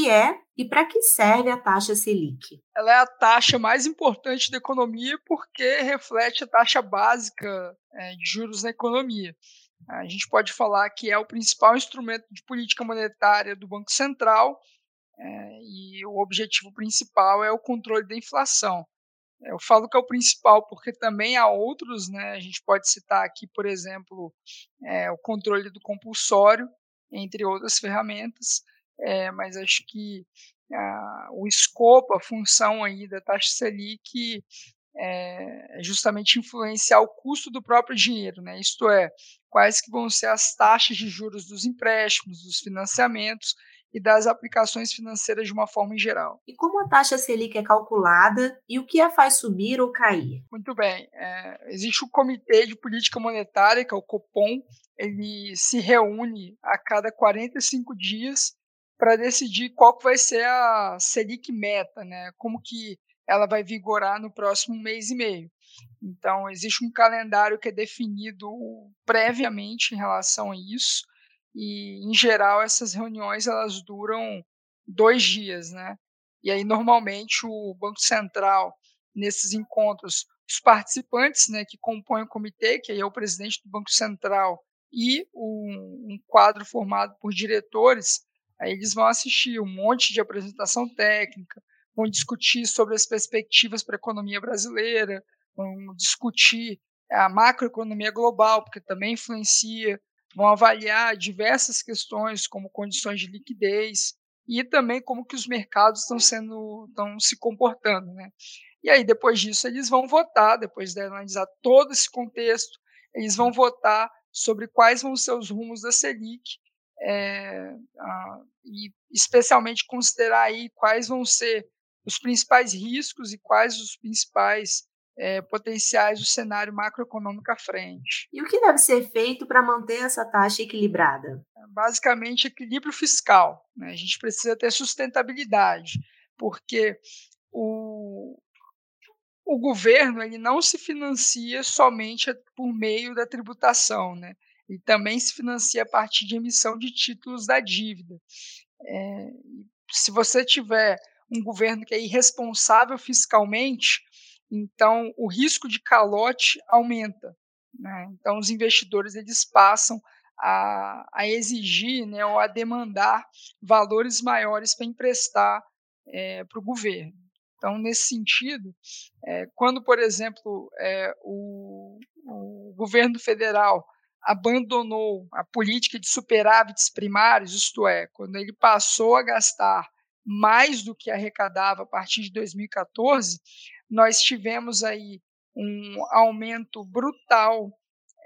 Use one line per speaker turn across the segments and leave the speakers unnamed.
que é e para que serve a taxa Selic?
Ela é a taxa mais importante da economia porque reflete a taxa básica é, de juros na economia. A gente pode falar que é o principal instrumento de política monetária do Banco Central é, e o objetivo principal é o controle da inflação. Eu falo que é o principal porque também há outros, né? A gente pode citar aqui, por exemplo, é, o controle do compulsório, entre outras ferramentas, é, mas acho que a, o escopo, a função aí da taxa Selic é, é justamente influenciar o custo do próprio dinheiro, né? Isto é, quais que vão ser as taxas de juros dos empréstimos, dos financiamentos e das aplicações financeiras de uma forma em geral.
E como a taxa Selic é calculada e o que a faz subir ou cair?
Muito bem. É, existe o Comitê de Política Monetária, que é o COPOM, ele se reúne a cada 45 dias para decidir qual vai ser a Selic meta, né? como que ela vai vigorar no próximo mês e meio. Então, existe um calendário que é definido previamente em relação a isso, e em geral essas reuniões elas duram dois dias, né? E aí normalmente o Banco Central nesses encontros, os participantes, né, que compõem o comitê, que aí é o presidente do Banco Central e um, um quadro formado por diretores, aí eles vão assistir um monte de apresentação técnica, vão discutir sobre as perspectivas para a economia brasileira, vão discutir a macroeconomia global, porque também influencia, vão avaliar diversas questões como condições de liquidez e também como que os mercados estão sendo estão se comportando, né? E aí depois disso eles vão votar, depois de analisar todo esse contexto, eles vão votar sobre quais vão ser os rumos da Selic é, ah, e especialmente considerar aí quais vão ser os principais riscos e quais os principais é, potenciais do cenário macroeconômico à frente.
E o que deve ser feito para manter essa taxa equilibrada?
Basicamente, equilíbrio fiscal. Né? A gente precisa ter sustentabilidade, porque o, o governo ele não se financia somente por meio da tributação, né? Ele também se financia a partir de emissão de títulos da dívida. É, se você tiver um governo que é irresponsável fiscalmente, então o risco de calote aumenta. Né? Então os investidores eles passam a, a exigir né, ou a demandar valores maiores para emprestar é, para o governo. Então, nesse sentido, é, quando, por exemplo, é, o, o governo federal abandonou a política de superávites primários, isto é, quando ele passou a gastar mais do que arrecadava a partir de 2014, nós tivemos aí um aumento brutal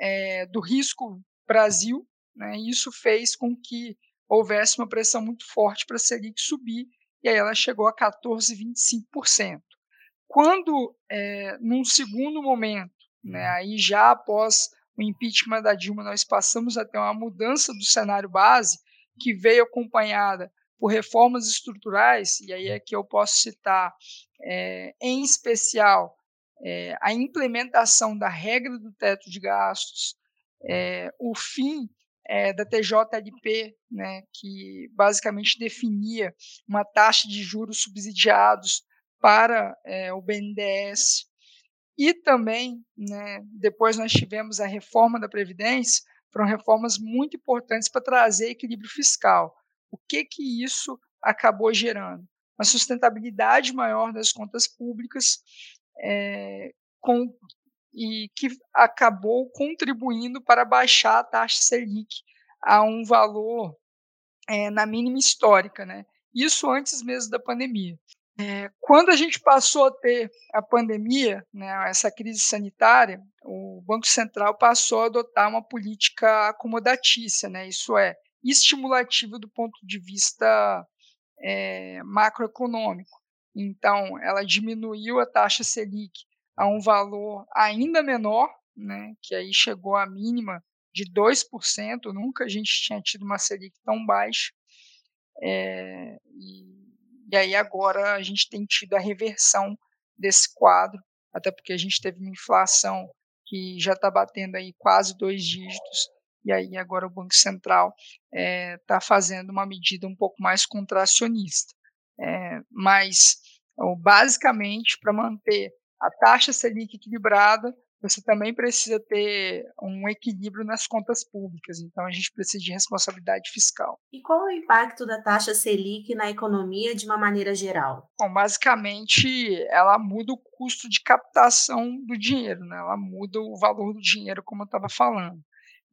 é, do risco Brasil, né? E isso fez com que houvesse uma pressão muito forte para a Selic subir, e aí ela chegou a 14,25%. Quando, é, num segundo momento, né, aí já após o impeachment da Dilma, nós passamos a ter uma mudança do cenário base, que veio acompanhada por reformas estruturais, e aí é que eu posso citar, é, em especial, é, a implementação da regra do teto de gastos, é, o fim da TJLP, né, que basicamente definia uma taxa de juros subsidiados para o BNDES, e também, né, depois nós tivemos a reforma da Previdência, foram reformas muito importantes para trazer equilíbrio fiscal. O que que isso acabou gerando? Uma sustentabilidade maior das contas públicas é, com, e que acabou contribuindo para baixar a taxa Selic a um valor é, na mínima histórica, né? Isso antes mesmo da pandemia. É, quando a gente passou a ter a pandemia, né, essa crise sanitária, o Banco Central passou a adotar uma política acomodatícia, né, isso é, estimulativa do ponto de vista é, macroeconômico. Então, ela diminuiu a taxa Selic a um valor ainda menor, né, que aí chegou à mínima de 2%, nunca a gente tinha tido uma Selic tão baixa. É, e, e aí agora a gente tem tido a reversão desse quadro, até porque a gente teve uma inflação que já está batendo aí quase dois dígitos e aí agora o Banco Central está é, fazendo uma medida um pouco mais contracionista. É, mas, basicamente, para manter a taxa Selic equilibrada, você também precisa ter um equilíbrio nas contas públicas. Então, a gente precisa de responsabilidade fiscal.
E qual é o impacto da taxa Selic na economia de uma maneira geral?
Bom, basicamente, ela muda o custo de captação do dinheiro, né? ela muda o valor do dinheiro, como eu estava falando.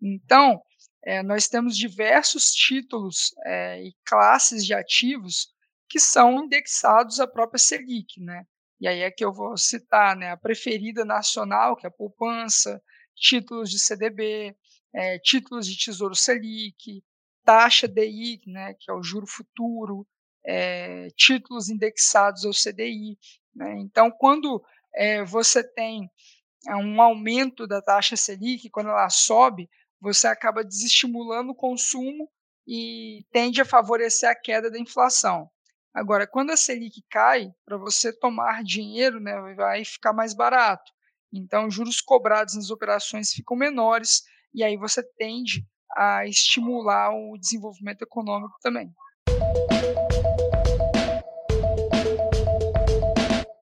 Então, é, nós temos diversos títulos é, e classes de ativos que são indexados à própria Selic, né? E aí é que eu vou citar né, a preferida nacional, que é a poupança, títulos de CDB, é, títulos de Tesouro Selic, taxa DI, né, que é o juro futuro, é, títulos indexados ao CDI. Né? Então, quando é, você tem um aumento da taxa Selic, quando ela sobe, você acaba desestimulando o consumo e tende a favorecer a queda da inflação. Agora, quando a Selic cai, para você tomar dinheiro, né, vai ficar mais barato. Então, juros cobrados nas operações ficam menores e aí você tende a estimular o desenvolvimento econômico também.